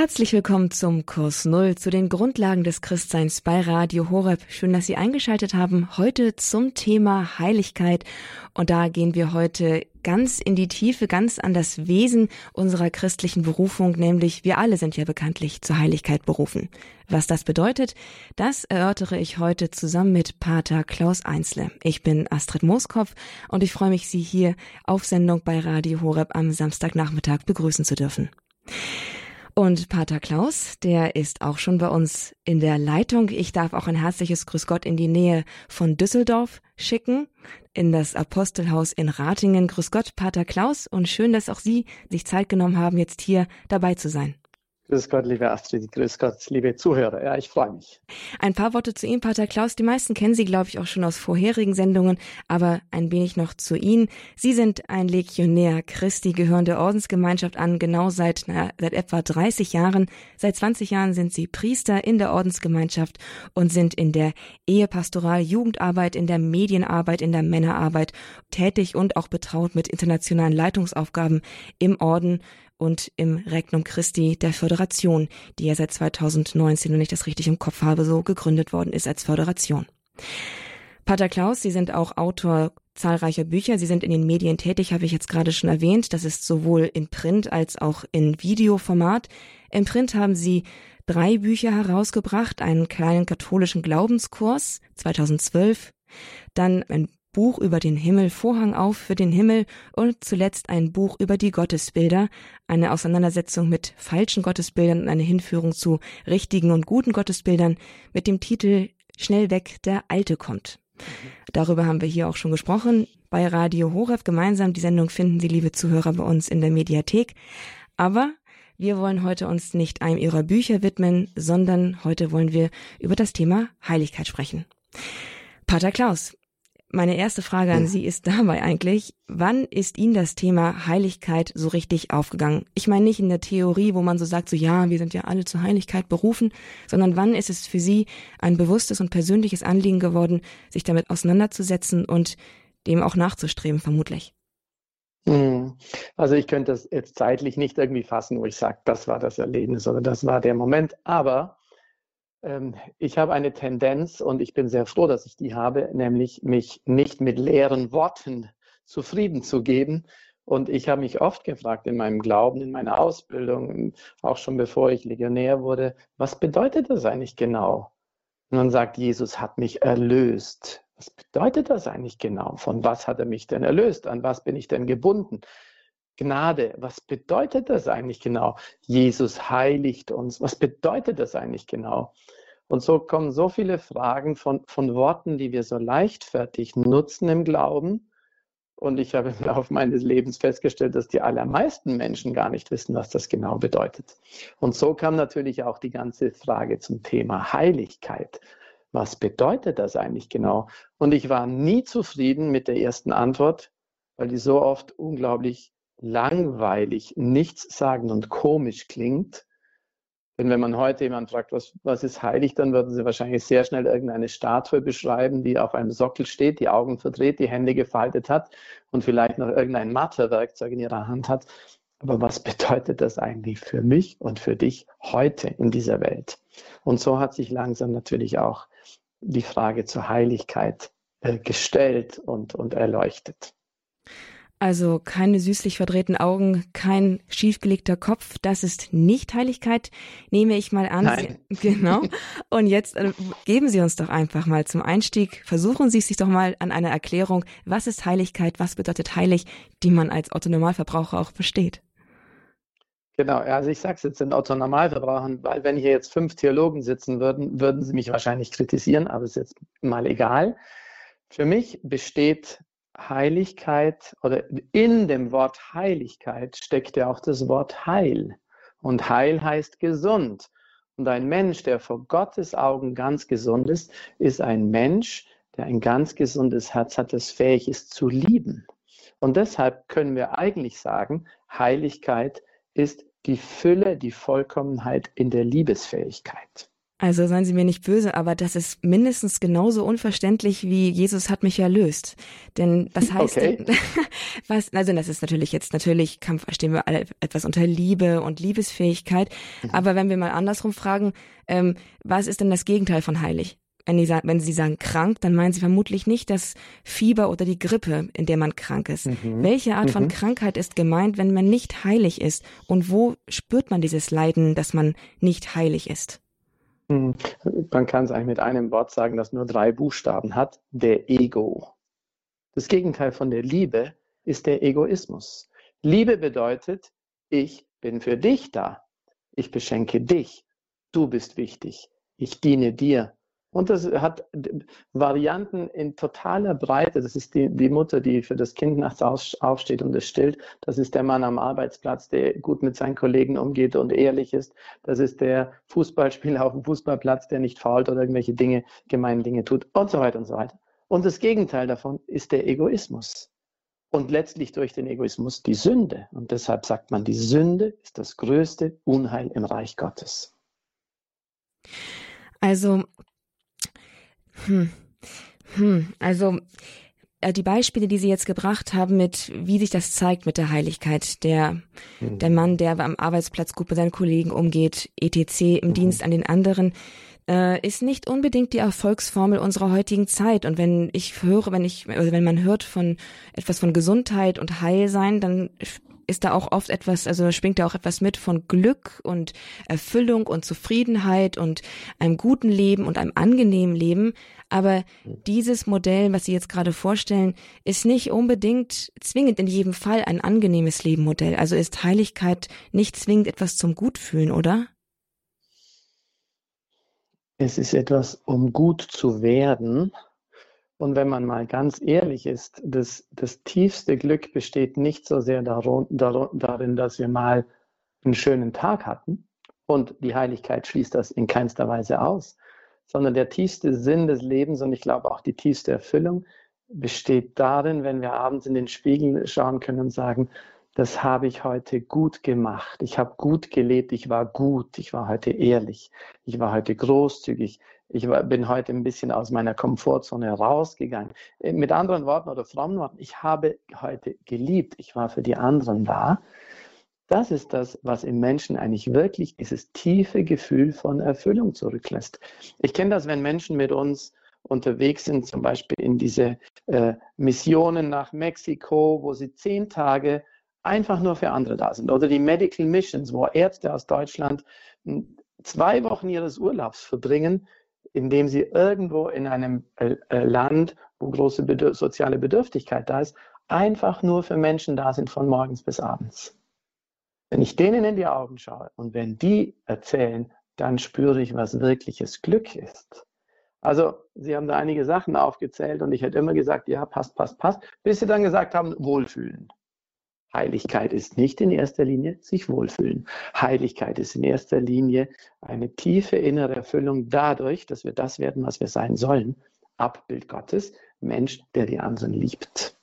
Herzlich willkommen zum Kurs Null zu den Grundlagen des Christseins bei Radio Horeb. Schön, dass Sie eingeschaltet haben. Heute zum Thema Heiligkeit. Und da gehen wir heute ganz in die Tiefe, ganz an das Wesen unserer christlichen Berufung, nämlich wir alle sind ja bekanntlich zur Heiligkeit berufen. Was das bedeutet, das erörtere ich heute zusammen mit Pater Klaus Einzle. Ich bin Astrid Mooskopf und ich freue mich, Sie hier auf Sendung bei Radio Horeb am Samstagnachmittag begrüßen zu dürfen. Und Pater Klaus, der ist auch schon bei uns in der Leitung. Ich darf auch ein herzliches Grüß Gott in die Nähe von Düsseldorf schicken, in das Apostelhaus in Ratingen. Grüß Gott, Pater Klaus, und schön, dass auch Sie sich Zeit genommen haben, jetzt hier dabei zu sein. Grüß Gott, liebe Astrid, grüß Gott, liebe Zuhörer. Ja, ich freue mich. Ein paar Worte zu Ihnen, Pater Klaus. Die meisten kennen Sie, glaube ich, auch schon aus vorherigen Sendungen, aber ein wenig noch zu Ihnen. Sie sind ein Legionär Christi, gehören der Ordensgemeinschaft an, genau seit, na, seit etwa 30 Jahren. Seit 20 Jahren sind Sie Priester in der Ordensgemeinschaft und sind in der Ehepastoral, Jugendarbeit, in der Medienarbeit, in der Männerarbeit tätig und auch betraut mit internationalen Leitungsaufgaben im Orden und im Regnum Christi der Föderation, die ja seit 2019, wenn ich das richtig im Kopf habe, so gegründet worden ist als Föderation. Pater Klaus, Sie sind auch Autor zahlreicher Bücher. Sie sind in den Medien tätig, habe ich jetzt gerade schon erwähnt. Das ist sowohl in Print als auch in Videoformat. Im Print haben Sie drei Bücher herausgebracht, einen kleinen katholischen Glaubenskurs 2012, dann ein Buch über den Himmel, Vorhang auf für den Himmel und zuletzt ein Buch über die Gottesbilder, eine Auseinandersetzung mit falschen Gottesbildern und eine Hinführung zu richtigen und guten Gottesbildern mit dem Titel Schnell weg, der Alte kommt. Darüber haben wir hier auch schon gesprochen. Bei Radio Horeb gemeinsam. Die Sendung finden Sie, liebe Zuhörer, bei uns in der Mediathek. Aber wir wollen heute uns nicht einem Ihrer Bücher widmen, sondern heute wollen wir über das Thema Heiligkeit sprechen. Pater Klaus, meine erste Frage an Sie ist dabei eigentlich, wann ist Ihnen das Thema Heiligkeit so richtig aufgegangen? Ich meine nicht in der Theorie, wo man so sagt, so ja, wir sind ja alle zur Heiligkeit berufen, sondern wann ist es für Sie ein bewusstes und persönliches Anliegen geworden, sich damit auseinanderzusetzen und dem auch nachzustreben, vermutlich? Hm. Also ich könnte das jetzt zeitlich nicht irgendwie fassen, wo ich sage, das war das Erlebnis oder das war der Moment, aber ich habe eine Tendenz und ich bin sehr froh, dass ich die habe, nämlich mich nicht mit leeren Worten zufrieden zu geben. Und ich habe mich oft gefragt in meinem Glauben, in meiner Ausbildung, auch schon bevor ich Legionär wurde, was bedeutet das eigentlich genau? Und man sagt, Jesus hat mich erlöst. Was bedeutet das eigentlich genau? Von was hat er mich denn erlöst? An was bin ich denn gebunden? Gnade, was bedeutet das eigentlich genau? Jesus heiligt uns. Was bedeutet das eigentlich genau? Und so kommen so viele Fragen von, von Worten, die wir so leichtfertig nutzen im Glauben. Und ich habe im Laufe meines Lebens festgestellt, dass die allermeisten Menschen gar nicht wissen, was das genau bedeutet. Und so kam natürlich auch die ganze Frage zum Thema Heiligkeit. Was bedeutet das eigentlich genau? Und ich war nie zufrieden mit der ersten Antwort, weil die so oft unglaublich langweilig, nichtssagend und komisch klingt. Denn wenn man heute jemand fragt, was, was ist heilig, dann würden sie wahrscheinlich sehr schnell irgendeine Statue beschreiben, die auf einem Sockel steht, die Augen verdreht, die Hände gefaltet hat und vielleicht noch irgendein Mathewerkzeug in ihrer Hand hat. Aber was bedeutet das eigentlich für mich und für dich heute in dieser Welt? Und so hat sich langsam natürlich auch die Frage zur Heiligkeit äh, gestellt und, und erleuchtet. Also keine süßlich verdrehten Augen, kein schiefgelegter Kopf, das ist nicht Heiligkeit, nehme ich mal an. Nein. Genau. Und jetzt äh, geben Sie uns doch einfach mal zum Einstieg, versuchen Sie sich doch mal an einer Erklärung, was ist Heiligkeit, was bedeutet heilig, die man als Otto-Normalverbraucher auch versteht. Genau, also ich sage es jetzt den Otto-Normalverbrauchern, weil wenn hier jetzt fünf Theologen sitzen würden, würden sie mich wahrscheinlich kritisieren, aber ist jetzt mal egal. Für mich besteht Heiligkeit oder in dem Wort Heiligkeit steckt ja auch das Wort Heil. Und Heil heißt gesund. Und ein Mensch, der vor Gottes Augen ganz gesund ist, ist ein Mensch, der ein ganz gesundes Herz hat, das fähig ist zu lieben. Und deshalb können wir eigentlich sagen, Heiligkeit ist die Fülle, die Vollkommenheit in der Liebesfähigkeit. Also seien Sie mir nicht böse, aber das ist mindestens genauso unverständlich wie Jesus hat mich erlöst. Denn was heißt okay. denn, was, also das ist natürlich jetzt, natürlich Kampf, verstehen wir alle etwas unter Liebe und Liebesfähigkeit. Mhm. Aber wenn wir mal andersrum fragen, ähm, was ist denn das Gegenteil von heilig? Wenn, die, wenn Sie sagen krank, dann meinen Sie vermutlich nicht das Fieber oder die Grippe, in der man krank ist. Mhm. Welche Art mhm. von Krankheit ist gemeint, wenn man nicht heilig ist? Und wo spürt man dieses Leiden, dass man nicht heilig ist? Hm. Man kann es eigentlich mit einem Wort sagen, das nur drei Buchstaben hat, der Ego. Das Gegenteil von der Liebe ist der Egoismus. Liebe bedeutet, ich bin für dich da. Ich beschenke dich. Du bist wichtig. Ich diene dir. Und das hat Varianten in totaler Breite. Das ist die, die Mutter, die für das Kind nachts aufsteht und es stillt. Das ist der Mann am Arbeitsplatz, der gut mit seinen Kollegen umgeht und ehrlich ist. Das ist der Fußballspieler auf dem Fußballplatz, der nicht fault oder irgendwelche Dinge, gemeine Dinge tut und so weiter und so weiter. Und das Gegenteil davon ist der Egoismus. Und letztlich durch den Egoismus die Sünde. Und deshalb sagt man, die Sünde ist das größte Unheil im Reich Gottes. Also hm. Hm. Also äh, die Beispiele, die Sie jetzt gebracht haben, mit wie sich das zeigt mit der Heiligkeit, der, mhm. der Mann, der am Arbeitsplatz gut mit seinen Kollegen umgeht, etc., im mhm. Dienst an den anderen, äh, ist nicht unbedingt die Erfolgsformel unserer heutigen Zeit. Und wenn ich höre, wenn ich, also wenn man hört von etwas von Gesundheit und Heilsein, dann ist da auch oft etwas, also schwingt da auch etwas mit von Glück und Erfüllung und Zufriedenheit und einem guten Leben und einem angenehmen Leben. Aber dieses Modell, was Sie jetzt gerade vorstellen, ist nicht unbedingt zwingend in jedem Fall ein angenehmes Lebenmodell. Also ist Heiligkeit nicht zwingend etwas zum Gutfühlen, oder? Es ist etwas, um gut zu werden, und wenn man mal ganz ehrlich ist, das, das tiefste Glück besteht nicht so sehr darin, darin, dass wir mal einen schönen Tag hatten. Und die Heiligkeit schließt das in keinster Weise aus, sondern der tiefste Sinn des Lebens und ich glaube auch die tiefste Erfüllung besteht darin, wenn wir abends in den Spiegel schauen können und sagen, das habe ich heute gut gemacht. Ich habe gut gelebt. Ich war gut. Ich war heute ehrlich. Ich war heute großzügig. Ich bin heute ein bisschen aus meiner Komfortzone rausgegangen. Äh, mit anderen Worten oder frommen Worten, ich habe heute geliebt. Ich war für die anderen da. Das ist das, was im Menschen eigentlich wirklich dieses tiefe Gefühl von Erfüllung zurücklässt. Ich kenne das, wenn Menschen mit uns unterwegs sind, zum Beispiel in diese äh, Missionen nach Mexiko, wo sie zehn Tage einfach nur für andere da sind. Oder die Medical Missions, wo Ärzte aus Deutschland hm, zwei Wochen ihres Urlaubs verbringen, indem sie irgendwo in einem äh, äh, Land, wo große Bedürf soziale Bedürftigkeit da ist, einfach nur für Menschen da sind von morgens bis abends. Wenn ich denen in die Augen schaue und wenn die erzählen, dann spüre ich, was wirkliches Glück ist. Also, Sie haben da einige Sachen aufgezählt und ich hätte immer gesagt, ja, passt, passt, passt, bis Sie dann gesagt haben, wohlfühlen. Heiligkeit ist nicht in erster Linie sich wohlfühlen. Heiligkeit ist in erster Linie eine tiefe innere Erfüllung dadurch, dass wir das werden, was wir sein sollen. Abbild Gottes, Mensch, der die anderen liebt.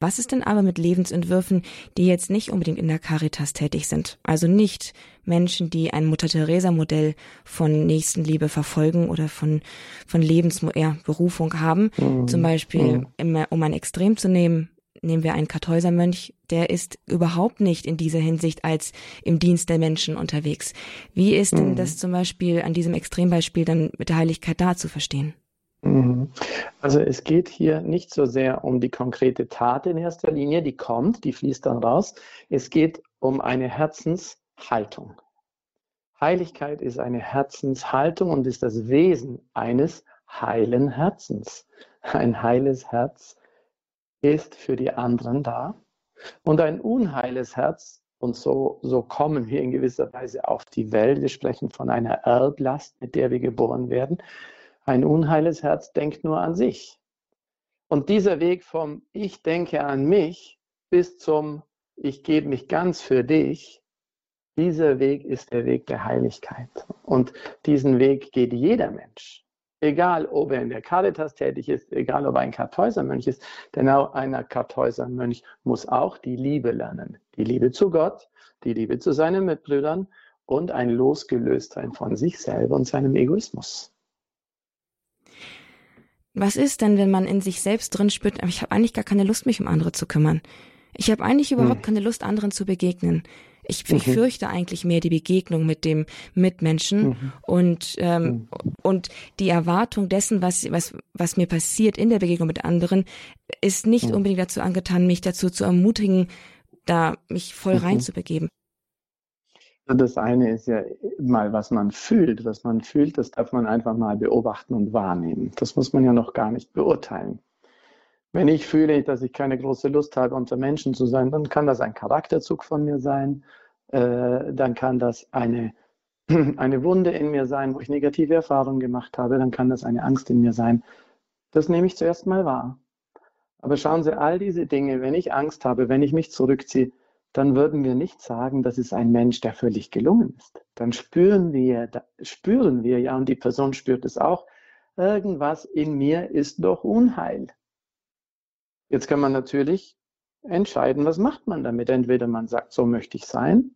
Was ist denn aber mit Lebensentwürfen, die jetzt nicht unbedingt in der Caritas tätig sind? Also nicht Menschen, die ein Mutter-Theresa-Modell von Nächstenliebe verfolgen oder von, von Lebensberufung ja, haben. Mhm. Zum Beispiel, mhm. um ein Extrem zu nehmen, nehmen wir einen Kartäusermönch, der ist überhaupt nicht in dieser Hinsicht als im Dienst der Menschen unterwegs. Wie ist denn mhm. das zum Beispiel an diesem Extrembeispiel dann mit der Heiligkeit da zu verstehen? Mhm. Also es geht hier nicht so sehr um die konkrete Tat in erster Linie, die kommt, die fließt dann raus. Es geht um eine Herzenshaltung. Heiligkeit ist eine Herzenshaltung und ist das Wesen eines heilen Herzens. Ein heiles Herz ist für die anderen da und ein unheiles Herz, und so, so kommen wir in gewisser Weise auf die Welt, wir sprechen von einer Erblast, mit der wir geboren werden, ein unheiles Herz denkt nur an sich. Und dieser Weg vom Ich denke an mich bis zum Ich gebe mich ganz für dich, dieser Weg ist der Weg der Heiligkeit. Und diesen Weg geht jeder Mensch. Egal, ob er in der Caritas tätig ist, egal, ob er ein Kartäusermönch ist, denn auch ein Kartäusermönch muss auch die Liebe lernen. Die Liebe zu Gott, die Liebe zu seinen Mitbrüdern und ein Losgelöstsein von sich selber und seinem Egoismus. Was ist denn, wenn man in sich selbst drin spürt, ich habe eigentlich gar keine Lust, mich um andere zu kümmern? Ich habe eigentlich überhaupt hm. keine Lust, anderen zu begegnen. Ich, ich mhm. fürchte eigentlich mehr die Begegnung mit dem Mitmenschen mhm. und ähm, mhm. und die Erwartung dessen, was was was mir passiert in der Begegnung mit anderen, ist nicht mhm. unbedingt dazu angetan, mich dazu zu ermutigen, da mich voll mhm. reinzubegeben. Das eine ist ja mal, was man fühlt. Was man fühlt, das darf man einfach mal beobachten und wahrnehmen. Das muss man ja noch gar nicht beurteilen. Wenn ich fühle, dass ich keine große Lust habe, unter Menschen zu sein, dann kann das ein Charakterzug von mir sein. Äh, dann kann das eine, eine Wunde in mir sein, wo ich negative Erfahrungen gemacht habe. Dann kann das eine Angst in mir sein. Das nehme ich zuerst mal wahr. Aber schauen Sie, all diese Dinge, wenn ich Angst habe, wenn ich mich zurückziehe, dann würden wir nicht sagen, das ist ein Mensch, der völlig gelungen ist. Dann spüren wir, spüren wir ja, und die Person spürt es auch, irgendwas in mir ist doch Unheil. Jetzt kann man natürlich entscheiden, was macht man damit. Entweder man sagt, so möchte ich sein,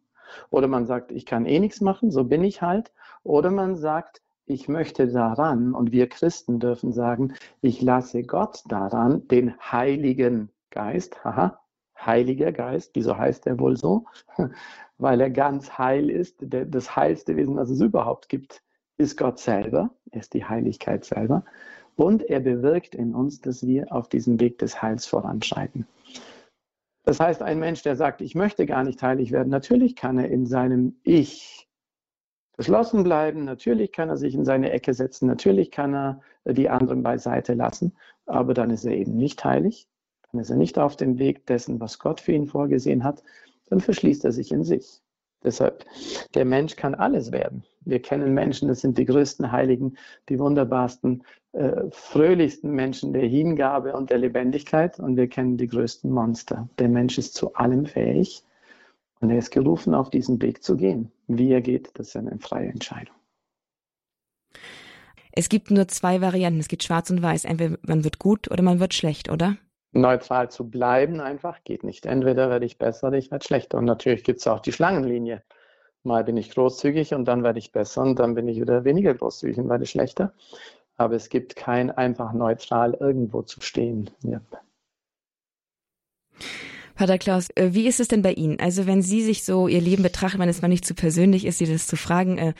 oder man sagt, ich kann eh nichts machen, so bin ich halt, oder man sagt, ich möchte daran, und wir Christen dürfen sagen, ich lasse Gott daran, den Heiligen Geist, haha, Heiliger Geist, wieso heißt er wohl so? Weil er ganz heil ist, das heilste Wesen, was es überhaupt gibt, ist Gott selber, er ist die Heiligkeit selber. Und er bewirkt in uns, dass wir auf diesem Weg des Heils voranschreiten. Das heißt, ein Mensch, der sagt, ich möchte gar nicht heilig werden, natürlich kann er in seinem Ich geschlossen bleiben, natürlich kann er sich in seine Ecke setzen, natürlich kann er die anderen beiseite lassen, aber dann ist er eben nicht heilig, dann ist er nicht auf dem Weg dessen, was Gott für ihn vorgesehen hat, dann verschließt er sich in sich. Deshalb, der Mensch kann alles werden. Wir kennen Menschen, das sind die größten Heiligen, die wunderbarsten, äh, fröhlichsten Menschen der Hingabe und der Lebendigkeit. Und wir kennen die größten Monster. Der Mensch ist zu allem fähig und er ist gerufen, auf diesen Weg zu gehen. Wie er geht, das ist eine freie Entscheidung. Es gibt nur zwei Varianten. Es gibt schwarz und weiß. Entweder man wird gut oder man wird schlecht, oder? Neutral zu bleiben einfach geht nicht. Entweder werde ich besser oder ich werde schlechter. Und natürlich gibt es auch die Schlangenlinie. Mal bin ich großzügig und dann werde ich besser und dann bin ich wieder weniger großzügig und werde schlechter. Aber es gibt kein einfach neutral irgendwo zu stehen. Ja. Pater Klaus, äh, wie ist es denn bei Ihnen? Also wenn Sie sich so Ihr Leben betrachten, wenn es mal nicht zu persönlich ist, Sie das zu fragen, äh,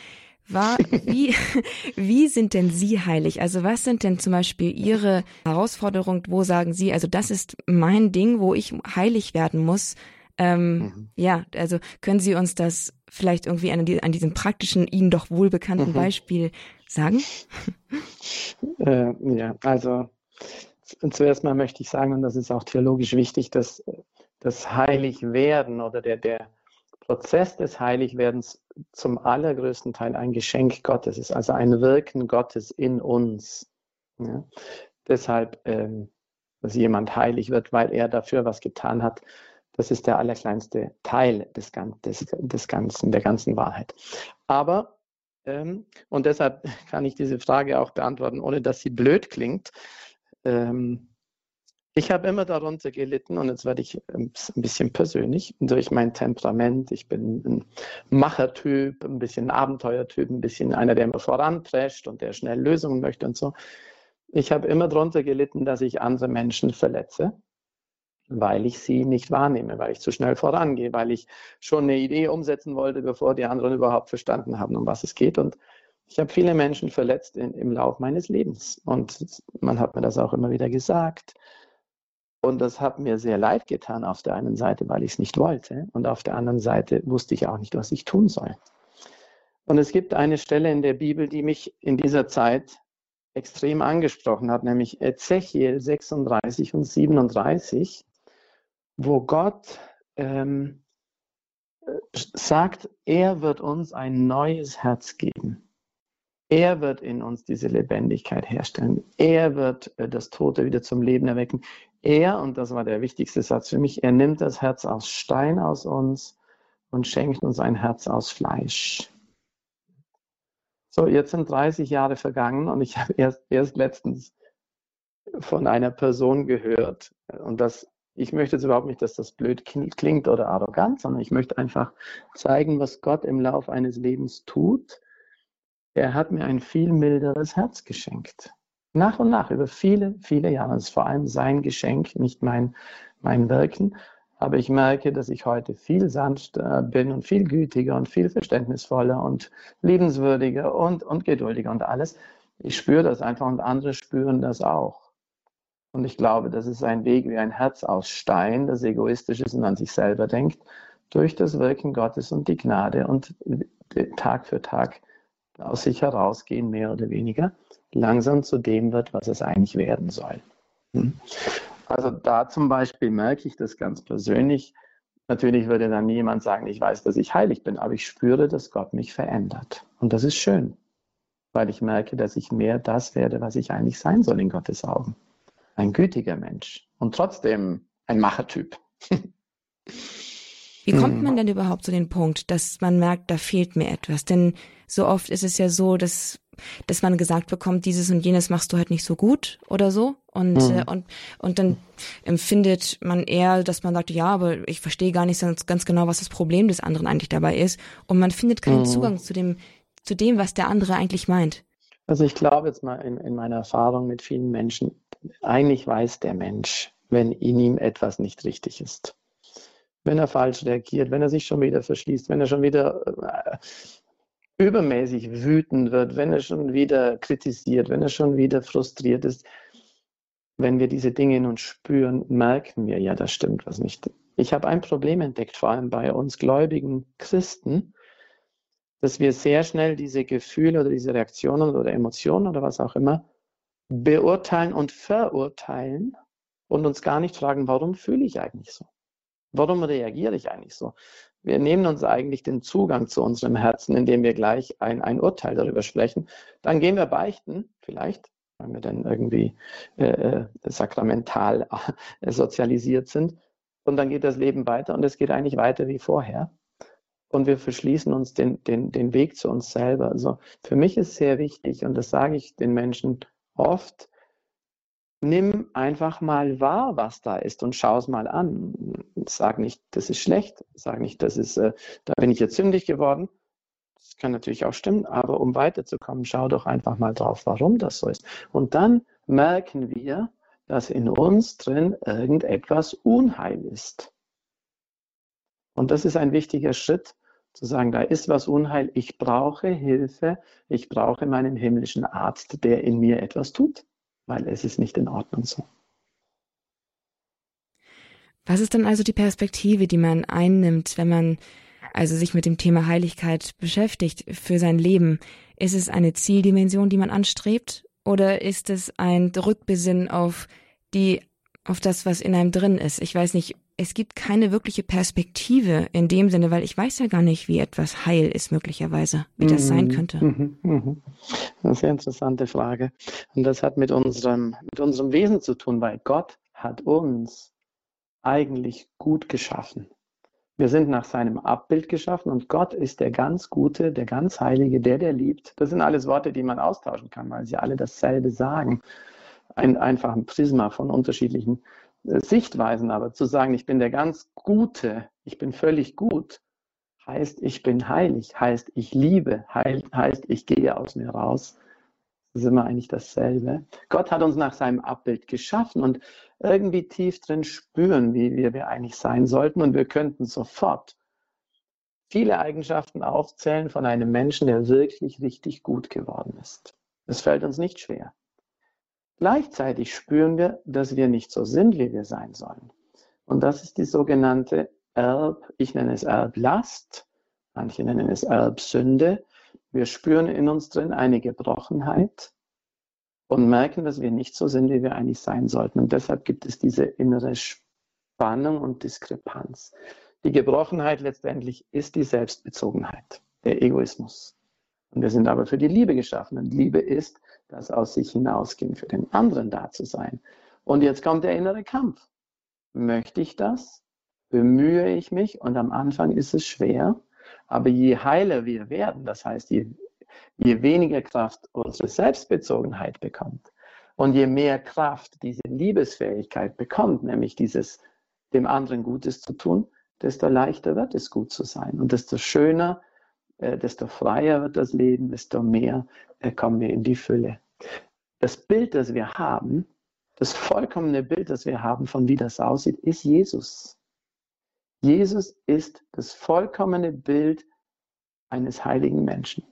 war, wie, wie sind denn Sie heilig? Also was sind denn zum Beispiel Ihre Herausforderungen, wo sagen Sie, also das ist mein Ding, wo ich heilig werden muss? Ähm, mhm. Ja, also können Sie uns das vielleicht irgendwie an, an diesem praktischen, Ihnen doch wohlbekannten mhm. Beispiel sagen? Äh, ja, also zuerst mal möchte ich sagen, und das ist auch theologisch wichtig, dass das Heiligwerden oder der, der Prozess des Heiligwerdens zum allergrößten Teil ein Geschenk Gottes ist, also ein Wirken Gottes in uns. Ja? Deshalb, ähm, dass jemand heilig wird, weil er dafür was getan hat, das ist der allerkleinste Teil des, des, des Ganzen, der ganzen Wahrheit. Aber, ähm, und deshalb kann ich diese Frage auch beantworten, ohne dass sie blöd klingt. Ähm, ich habe immer darunter gelitten und jetzt werde ich ein bisschen persönlich durch mein Temperament. Ich bin ein Machertyp, ein bisschen Abenteuertyp, ein bisschen einer, der immer voranprescht und der schnell Lösungen möchte und so. Ich habe immer darunter gelitten, dass ich andere Menschen verletze, weil ich sie nicht wahrnehme, weil ich zu schnell vorangehe, weil ich schon eine Idee umsetzen wollte, bevor die anderen überhaupt verstanden haben, um was es geht. Und ich habe viele Menschen verletzt in, im Lauf meines Lebens. Und man hat mir das auch immer wieder gesagt. Und das hat mir sehr leid getan auf der einen Seite, weil ich es nicht wollte. Und auf der anderen Seite wusste ich auch nicht, was ich tun soll. Und es gibt eine Stelle in der Bibel, die mich in dieser Zeit extrem angesprochen hat, nämlich Ezechiel 36 und 37, wo Gott ähm, sagt, er wird uns ein neues Herz geben. Er wird in uns diese Lebendigkeit herstellen. Er wird äh, das Tote wieder zum Leben erwecken. Er, und das war der wichtigste Satz für mich, er nimmt das Herz aus Stein aus uns und schenkt uns ein Herz aus Fleisch. So, jetzt sind 30 Jahre vergangen und ich habe erst, erst letztens von einer Person gehört, und das Ich möchte jetzt überhaupt nicht, dass das blöd klingt oder arrogant, sondern ich möchte einfach zeigen, was Gott im Lauf eines Lebens tut. Er hat mir ein viel milderes Herz geschenkt. Nach und nach, über viele, viele Jahre. Das ist vor allem sein Geschenk, nicht mein, mein Wirken. Aber ich merke, dass ich heute viel sanfter bin und viel gütiger und viel verständnisvoller und liebenswürdiger und, und geduldiger und alles. Ich spüre das einfach und andere spüren das auch. Und ich glaube, das ist ein Weg wie ein Herz aus Stein, das egoistisch ist und an sich selber denkt, durch das Wirken Gottes und die Gnade und Tag für Tag aus sich herausgehen, mehr oder weniger, langsam zu dem wird, was es eigentlich werden soll. Hm? Also da zum Beispiel merke ich das ganz persönlich. Natürlich würde dann niemand sagen, ich weiß, dass ich heilig bin, aber ich spüre, dass Gott mich verändert. Und das ist schön, weil ich merke, dass ich mehr das werde, was ich eigentlich sein soll in Gottes Augen. Ein gütiger Mensch und trotzdem ein Machertyp. Wie kommt man denn überhaupt zu dem Punkt, dass man merkt, da fehlt mir etwas? Denn so oft ist es ja so, dass dass man gesagt bekommt, dieses und jenes machst du halt nicht so gut oder so. Und, mhm. äh, und, und dann empfindet man eher, dass man sagt, ja, aber ich verstehe gar nicht ganz genau, was das Problem des anderen eigentlich dabei ist. Und man findet keinen mhm. Zugang zu dem, zu dem, was der andere eigentlich meint. Also ich glaube jetzt mal in, in meiner Erfahrung mit vielen Menschen, eigentlich weiß der Mensch, wenn in ihm etwas nicht richtig ist. Wenn er falsch reagiert, wenn er sich schon wieder verschließt, wenn er schon wieder äh, übermäßig wütend wird, wenn er schon wieder kritisiert, wenn er schon wieder frustriert ist, wenn wir diese Dinge in uns spüren, merken wir, ja, da stimmt was nicht. Ich habe ein Problem entdeckt, vor allem bei uns gläubigen Christen, dass wir sehr schnell diese Gefühle oder diese Reaktionen oder Emotionen oder was auch immer beurteilen und verurteilen und uns gar nicht fragen, warum fühle ich eigentlich so? Warum reagiere ich eigentlich so? Wir nehmen uns eigentlich den Zugang zu unserem Herzen, indem wir gleich ein, ein Urteil darüber sprechen. Dann gehen wir beichten, vielleicht, weil wir dann irgendwie äh, äh sakramental äh, sozialisiert sind. Und dann geht das Leben weiter und es geht eigentlich weiter wie vorher. Und wir verschließen uns den, den, den Weg zu uns selber. Also für mich ist sehr wichtig, und das sage ich den Menschen oft, nimm einfach mal wahr, was da ist und schau es mal an. Sag nicht, das ist schlecht, sag nicht, das ist, äh, da bin ich jetzt sündig geworden. Das kann natürlich auch stimmen, aber um weiterzukommen, schau doch einfach mal drauf, warum das so ist. Und dann merken wir, dass in uns drin irgendetwas Unheil ist. Und das ist ein wichtiger Schritt, zu sagen, da ist was Unheil, ich brauche Hilfe, ich brauche meinen himmlischen Arzt, der in mir etwas tut weil es ist nicht in Ordnung so. Was ist dann also die Perspektive, die man einnimmt, wenn man also sich mit dem Thema Heiligkeit beschäftigt für sein Leben? Ist es eine Zieldimension, die man anstrebt, oder ist es ein Rückbesinn auf die auf das, was in einem drin ist? Ich weiß nicht, es gibt keine wirkliche Perspektive in dem Sinne, weil ich weiß ja gar nicht, wie etwas heil ist möglicherweise, wie das sein mhm. könnte. Mhm. Mhm. Eine sehr interessante Frage. Und das hat mit unserem, mit unserem Wesen zu tun, weil Gott hat uns eigentlich gut geschaffen. Wir sind nach seinem Abbild geschaffen und Gott ist der ganz Gute, der ganz Heilige, der, der liebt. Das sind alles Worte, die man austauschen kann, weil sie alle dasselbe sagen. Ein, einfach ein Prisma von unterschiedlichen Sichtweisen, aber zu sagen, ich bin der ganz Gute, ich bin völlig gut, heißt, ich bin heilig, heißt, ich liebe, heißt, ich gehe aus mir raus. Das ist immer eigentlich dasselbe. Gott hat uns nach seinem Abbild geschaffen und irgendwie tief drin spüren, wie wir, wir eigentlich sein sollten und wir könnten sofort viele Eigenschaften aufzählen von einem Menschen, der wirklich richtig gut geworden ist. Es fällt uns nicht schwer. Gleichzeitig spüren wir, dass wir nicht so sind, wie wir sein sollen. Und das ist die sogenannte Erb, ich nenne es Erblast, manche nennen es Erbsünde. Wir spüren in uns drin eine Gebrochenheit und merken, dass wir nicht so sind, wie wir eigentlich sein sollten. Und deshalb gibt es diese innere Spannung und Diskrepanz. Die Gebrochenheit letztendlich ist die Selbstbezogenheit, der Egoismus. Und wir sind aber für die Liebe geschaffen. Und Liebe ist das aus sich hinausgehen, für den anderen da zu sein. Und jetzt kommt der innere Kampf. Möchte ich das? Bemühe ich mich? Und am Anfang ist es schwer. Aber je heiler wir werden, das heißt, je, je weniger Kraft unsere Selbstbezogenheit bekommt und je mehr Kraft diese Liebesfähigkeit bekommt, nämlich dieses dem anderen Gutes zu tun, desto leichter wird es, gut zu sein. Und desto schöner, desto freier wird das Leben, desto mehr äh, kommen wir in die Fülle. Das Bild, das wir haben, das vollkommene Bild, das wir haben von wie das aussieht, ist Jesus. Jesus ist das vollkommene Bild eines heiligen Menschen.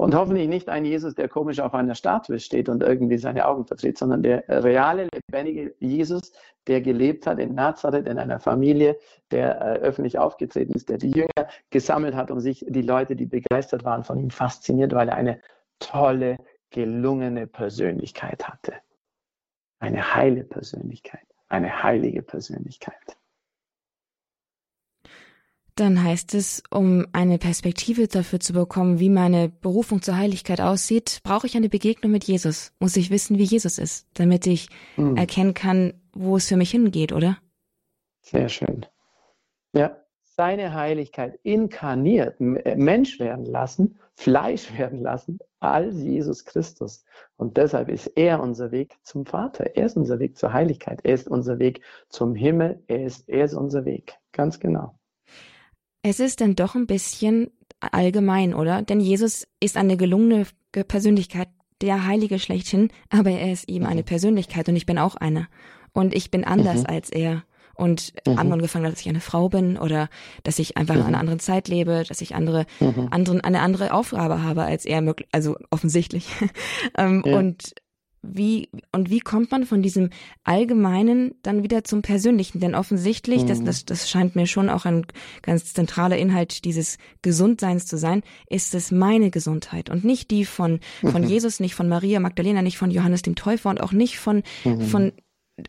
Und hoffentlich nicht ein Jesus, der komisch auf einer Statue steht und irgendwie seine Augen verdreht, sondern der reale, lebendige Jesus, der gelebt hat in Nazareth, in einer Familie, der äh, öffentlich aufgetreten ist, der die Jünger gesammelt hat, um sich die Leute, die begeistert waren, von ihm fasziniert, weil er eine tolle, gelungene Persönlichkeit hatte. Eine heile Persönlichkeit, eine heilige Persönlichkeit. Dann heißt es, um eine Perspektive dafür zu bekommen, wie meine Berufung zur Heiligkeit aussieht, brauche ich eine Begegnung mit Jesus. Muss ich wissen, wie Jesus ist, damit ich hm. erkennen kann, wo es für mich hingeht, oder? Sehr schön. Ja, seine Heiligkeit inkarniert, äh, Mensch werden lassen, Fleisch werden lassen, als Jesus Christus. Und deshalb ist er unser Weg zum Vater. Er ist unser Weg zur Heiligkeit. Er ist unser Weg zum Himmel. Er ist, er ist unser Weg. Ganz genau. Es ist dann doch ein bisschen allgemein, oder? Denn Jesus ist eine gelungene Persönlichkeit, der Heilige schlechthin, aber er ist eben eine mhm. Persönlichkeit und ich bin auch eine. Und ich bin anders mhm. als er. Und mhm. angefangen, dass ich eine Frau bin oder dass ich einfach mhm. in einer anderen Zeit lebe, dass ich andere, mhm. anderen, eine andere Aufgabe habe als er, also offensichtlich. ähm, ja. Und wie und wie kommt man von diesem allgemeinen dann wieder zum persönlichen? Denn offensichtlich, mhm. das, das, das scheint mir schon auch ein ganz zentraler Inhalt dieses Gesundseins zu sein, ist es meine Gesundheit und nicht die von von mhm. Jesus, nicht von Maria Magdalena, nicht von Johannes dem Täufer und auch nicht von mhm. von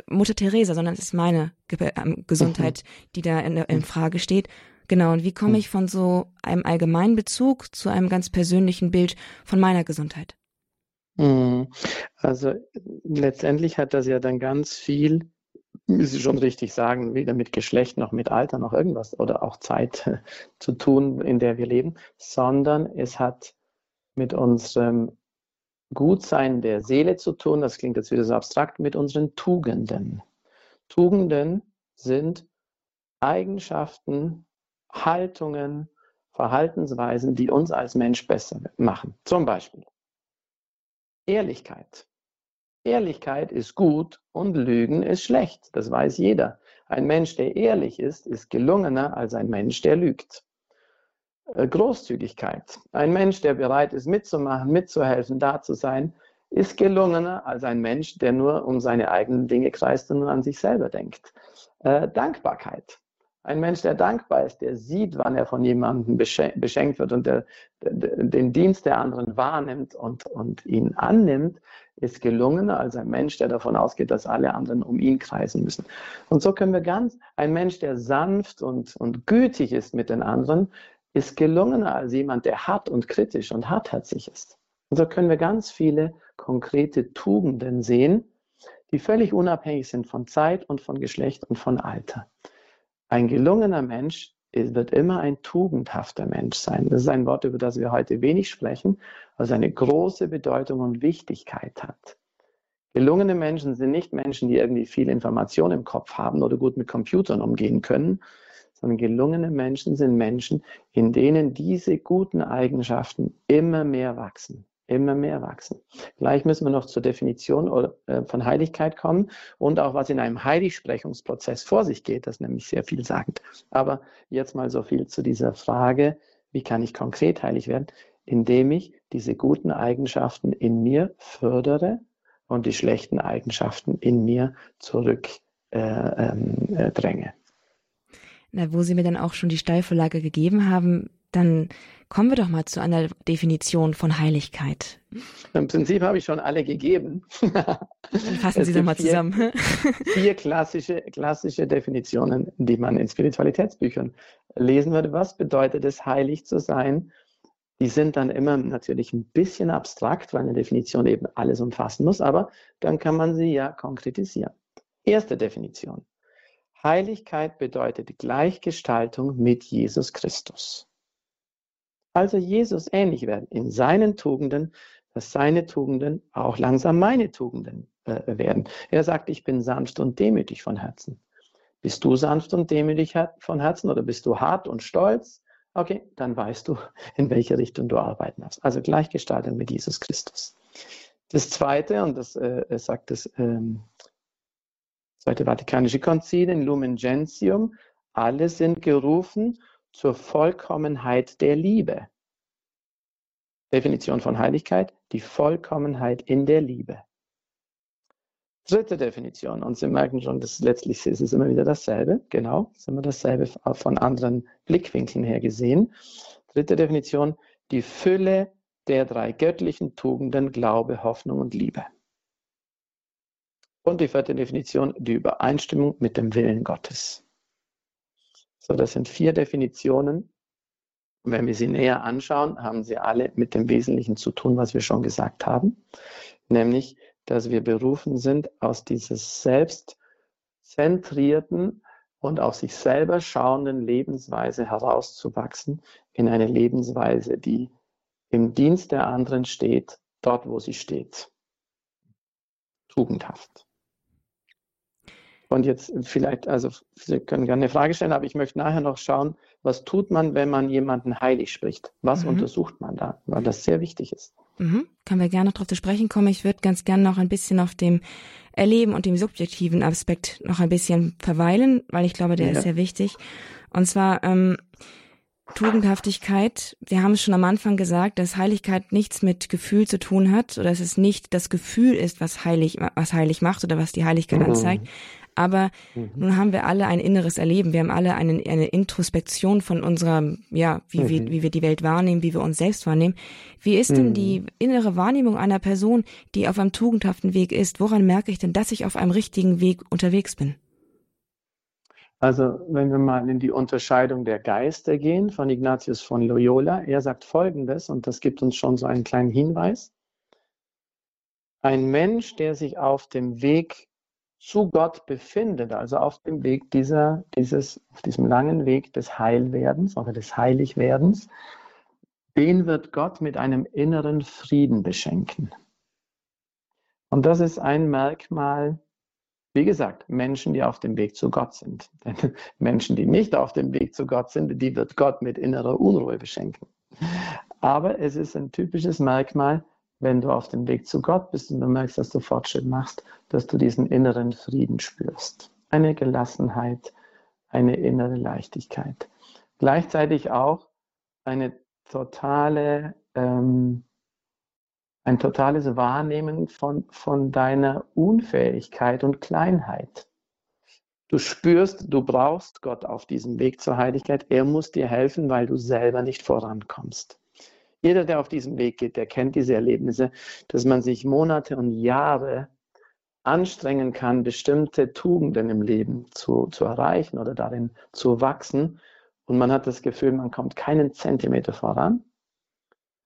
Mutter Teresa, sondern es ist meine ähm, Gesundheit, mhm. die da in, in Frage steht. Genau, und wie komme mhm. ich von so einem allgemeinen Bezug zu einem ganz persönlichen Bild von meiner Gesundheit? Mhm. Also letztendlich hat das ja dann ganz viel, wie Sie schon richtig sagen, weder mit Geschlecht noch mit Alter noch irgendwas oder auch Zeit zu tun, in der wir leben, sondern es hat mit unserem Gutsein der Seele zu tun. Das klingt jetzt wieder so abstrakt, mit unseren Tugenden. Tugenden sind Eigenschaften, Haltungen, Verhaltensweisen, die uns als Mensch besser machen. Zum Beispiel Ehrlichkeit. Ehrlichkeit ist gut und Lügen ist schlecht. Das weiß jeder. Ein Mensch, der ehrlich ist, ist gelungener als ein Mensch, der lügt. Äh, Großzügigkeit. Ein Mensch, der bereit ist, mitzumachen, mitzuhelfen, da zu sein, ist gelungener als ein Mensch, der nur um seine eigenen Dinge kreist und nur an sich selber denkt. Äh, Dankbarkeit. Ein Mensch, der dankbar ist, der sieht, wann er von jemandem beschenkt wird und der, der, den Dienst der anderen wahrnimmt und, und ihn annimmt, ist gelungener als ein Mensch, der davon ausgeht, dass alle anderen um ihn kreisen müssen. Und so können wir ganz, ein Mensch, der sanft und, und gütig ist mit den anderen, ist gelungener als jemand, der hart und kritisch und hartherzig ist. Und so können wir ganz viele konkrete Tugenden sehen, die völlig unabhängig sind von Zeit und von Geschlecht und von Alter. Ein gelungener Mensch wird immer ein tugendhafter Mensch sein. Das ist ein Wort, über das wir heute wenig sprechen, was eine große Bedeutung und Wichtigkeit hat. Gelungene Menschen sind nicht Menschen, die irgendwie viel Information im Kopf haben oder gut mit Computern umgehen können, sondern gelungene Menschen sind Menschen, in denen diese guten Eigenschaften immer mehr wachsen immer mehr wachsen. Gleich müssen wir noch zur Definition äh, von Heiligkeit kommen und auch was in einem Heiligsprechungsprozess vor sich geht, das nämlich sehr vielsagend. Aber jetzt mal so viel zu dieser Frage, wie kann ich konkret heilig werden? Indem ich diese guten Eigenschaften in mir fördere und die schlechten Eigenschaften in mir zurückdränge. Äh, ähm, äh, Na, wo Sie mir dann auch schon die Steilvorlage gegeben haben, dann kommen wir doch mal zu einer Definition von Heiligkeit. Im Prinzip habe ich schon alle gegeben. Dann fassen Sie doch mal vier, zusammen. vier klassische, klassische Definitionen, die man in Spiritualitätsbüchern lesen würde. Was bedeutet es, heilig zu sein? Die sind dann immer natürlich ein bisschen abstrakt, weil eine Definition eben alles umfassen muss, aber dann kann man sie ja konkretisieren. Erste Definition. Heiligkeit bedeutet Gleichgestaltung mit Jesus Christus also Jesus ähnlich werden in seinen Tugenden, dass seine Tugenden auch langsam meine Tugenden äh, werden. Er sagt, ich bin sanft und demütig von Herzen. Bist du sanft und demütig von Herzen oder bist du hart und stolz? Okay, dann weißt du, in welche Richtung du arbeiten hast. Also Gleichgestaltung mit Jesus Christus. Das Zweite, und das äh, sagt das ähm, Zweite Vatikanische Konzil in Lumen Gentium, alle sind gerufen zur Vollkommenheit der Liebe. Definition von Heiligkeit, die Vollkommenheit in der Liebe. Dritte Definition, und Sie merken schon, dass letztlich ist es immer wieder dasselbe, genau, ist immer dasselbe von anderen Blickwinkeln her gesehen. Dritte Definition, die Fülle der drei göttlichen Tugenden Glaube, Hoffnung und Liebe. Und die vierte Definition, die Übereinstimmung mit dem Willen Gottes. So, das sind vier Definitionen. Und wenn wir sie näher anschauen, haben sie alle mit dem Wesentlichen zu tun, was wir schon gesagt haben, nämlich, dass wir berufen sind, aus dieser selbstzentrierten und auf sich selber schauenden Lebensweise herauszuwachsen in eine Lebensweise, die im Dienst der anderen steht, dort, wo sie steht. Tugendhaft. Und jetzt vielleicht, also Sie können gerne eine Frage stellen, aber ich möchte nachher noch schauen, was tut man, wenn man jemanden heilig spricht? Was mhm. untersucht man da? Weil das sehr wichtig ist. Mhm. Können wir gerne darauf zu sprechen kommen. Ich würde ganz gerne noch ein bisschen auf dem Erleben und dem subjektiven Aspekt noch ein bisschen verweilen, weil ich glaube, der ja. ist sehr wichtig. Und zwar ähm, Tugendhaftigkeit. Wir haben es schon am Anfang gesagt, dass Heiligkeit nichts mit Gefühl zu tun hat oder dass es nicht das Gefühl ist, was heilig, was heilig macht oder was die Heiligkeit mhm. anzeigt, aber mhm. nun haben wir alle ein inneres Erleben. Wir haben alle eine, eine Introspektion von unserer, ja, wie, mhm. wir, wie wir die Welt wahrnehmen, wie wir uns selbst wahrnehmen. Wie ist denn die mhm. innere Wahrnehmung einer Person, die auf einem tugendhaften Weg ist? Woran merke ich denn, dass ich auf einem richtigen Weg unterwegs bin? Also, wenn wir mal in die Unterscheidung der Geister gehen von Ignatius von Loyola, er sagt Folgendes, und das gibt uns schon so einen kleinen Hinweis. Ein Mensch, der sich auf dem Weg zu Gott befindet, also auf dem Weg dieser, dieses, auf diesem langen Weg des Heilwerdens oder des Heiligwerdens, den wird Gott mit einem inneren Frieden beschenken. Und das ist ein Merkmal, wie gesagt, Menschen, die auf dem Weg zu Gott sind. Denn Menschen, die nicht auf dem Weg zu Gott sind, die wird Gott mit innerer Unruhe beschenken. Aber es ist ein typisches Merkmal wenn du auf dem Weg zu Gott bist und du merkst, dass du Fortschritt machst, dass du diesen inneren Frieden spürst. Eine Gelassenheit, eine innere Leichtigkeit. Gleichzeitig auch eine totale, ähm, ein totales Wahrnehmen von, von deiner Unfähigkeit und Kleinheit. Du spürst, du brauchst Gott auf diesem Weg zur Heiligkeit. Er muss dir helfen, weil du selber nicht vorankommst. Jeder, der auf diesem Weg geht, der kennt diese Erlebnisse, dass man sich Monate und Jahre anstrengen kann, bestimmte Tugenden im Leben zu, zu erreichen oder darin zu wachsen. Und man hat das Gefühl, man kommt keinen Zentimeter voran.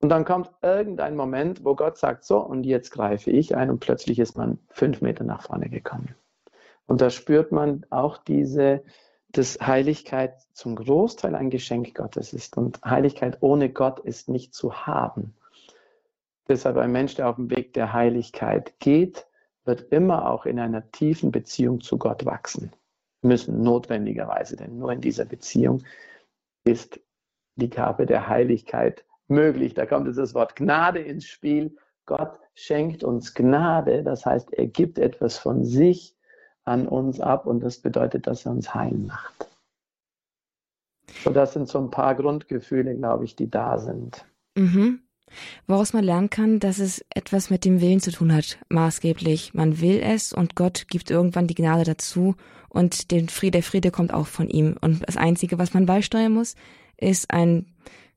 Und dann kommt irgendein Moment, wo Gott sagt, so, und jetzt greife ich ein und plötzlich ist man fünf Meter nach vorne gekommen. Und da spürt man auch diese, dass Heiligkeit zum Großteil ein Geschenk Gottes ist und Heiligkeit ohne Gott ist nicht zu haben. Deshalb ein Mensch, der auf dem Weg der Heiligkeit geht, wird immer auch in einer tiefen Beziehung zu Gott wachsen müssen, notwendigerweise, denn nur in dieser Beziehung ist die Gabe der Heiligkeit möglich. Da kommt jetzt das Wort Gnade ins Spiel. Gott schenkt uns Gnade, das heißt, er gibt etwas von sich an uns ab und das bedeutet, dass er uns heilen macht. So, das sind so ein paar Grundgefühle, glaube ich, die da sind. Mhm. Woraus man lernen kann, dass es etwas mit dem Willen zu tun hat, maßgeblich. Man will es und Gott gibt irgendwann die Gnade dazu und den Friede, der Friede kommt auch von ihm. Und das Einzige, was man beisteuern muss, ist ein,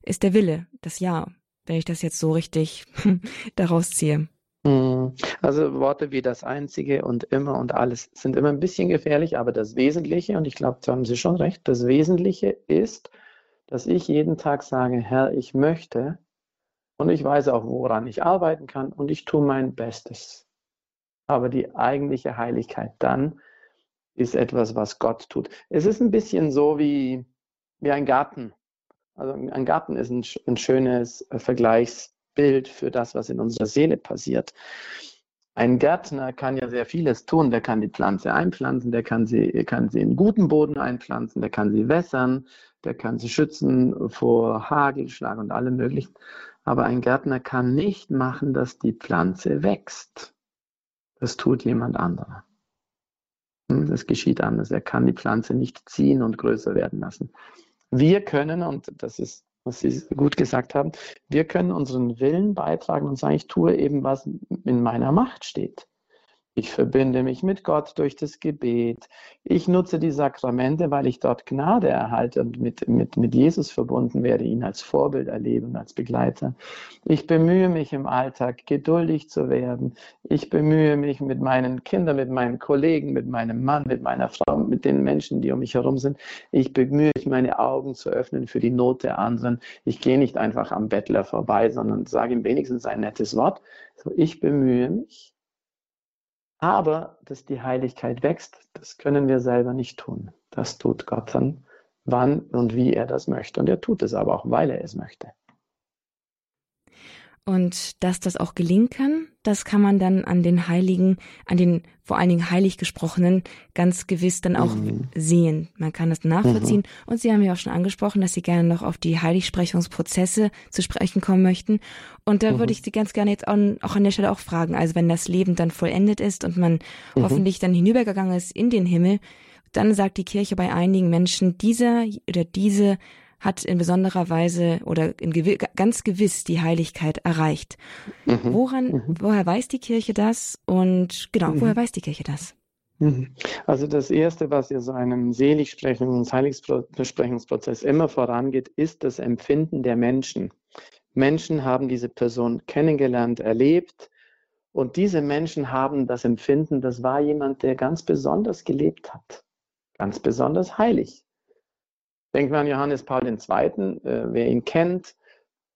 ist der Wille, das Ja, wenn ich das jetzt so richtig daraus ziehe. Mhm. Also Worte wie das Einzige und immer und alles sind immer ein bisschen gefährlich, aber das Wesentliche, und ich glaube, da haben Sie schon recht, das Wesentliche ist, dass ich jeden Tag sage, Herr, ich möchte und ich weiß auch, woran ich arbeiten kann und ich tue mein Bestes. Aber die eigentliche Heiligkeit dann ist etwas, was Gott tut. Es ist ein bisschen so wie, wie ein Garten. Also ein Garten ist ein, ein schönes Vergleichs Bild für das, was in unserer Seele passiert. Ein Gärtner kann ja sehr vieles tun. Der kann die Pflanze einpflanzen, der kann sie, kann sie in guten Boden einpflanzen, der kann sie wässern, der kann sie schützen vor Hagelschlag und allem Möglichen. Aber ein Gärtner kann nicht machen, dass die Pflanze wächst. Das tut jemand anderer. Hm, das geschieht anders. Er kann die Pflanze nicht ziehen und größer werden lassen. Wir können, und das ist was Sie gut gesagt haben. Wir können unseren Willen beitragen und sagen, ich tue eben, was in meiner Macht steht. Ich verbinde mich mit Gott durch das Gebet. Ich nutze die Sakramente, weil ich dort Gnade erhalte und mit, mit, mit Jesus verbunden werde, ihn als Vorbild erleben, als Begleiter. Ich bemühe mich im Alltag, geduldig zu werden. Ich bemühe mich mit meinen Kindern, mit meinen Kollegen, mit meinem Mann, mit meiner Frau, mit den Menschen, die um mich herum sind. Ich bemühe mich, meine Augen zu öffnen für die Not der anderen. Ich gehe nicht einfach am Bettler vorbei, sondern sage ihm wenigstens ein nettes Wort. So, ich bemühe mich aber dass die Heiligkeit wächst, das können wir selber nicht tun. Das tut Gott dann, wann und wie er das möchte. Und er tut es aber auch, weil er es möchte. Und dass das auch gelingen kann, das kann man dann an den Heiligen, an den vor allen Dingen heilig gesprochenen ganz gewiss dann auch mhm. sehen. Man kann das nachvollziehen. Mhm. Und Sie haben ja auch schon angesprochen, dass Sie gerne noch auf die Heiligsprechungsprozesse zu sprechen kommen möchten. Und da mhm. würde ich Sie ganz gerne jetzt auch, auch, an der Stelle auch fragen. Also wenn das Leben dann vollendet ist und man mhm. hoffentlich dann hinübergegangen ist in den Himmel, dann sagt die Kirche bei einigen Menschen, dieser oder diese hat in besonderer Weise oder in gewi ganz gewiss die Heiligkeit erreicht. Mhm. Woran, mhm. woher weiß die Kirche das? Und genau, mhm. woher weiß die Kirche das? Mhm. Also das Erste, was ihr so einem Seligsprechungs- und Heiligsbesprechungsprozess immer vorangeht, ist das Empfinden der Menschen. Menschen haben diese Person kennengelernt, erlebt und diese Menschen haben das Empfinden, das war jemand, der ganz besonders gelebt hat, ganz besonders heilig. Denken wir an Johannes Paul II., äh, wer ihn kennt.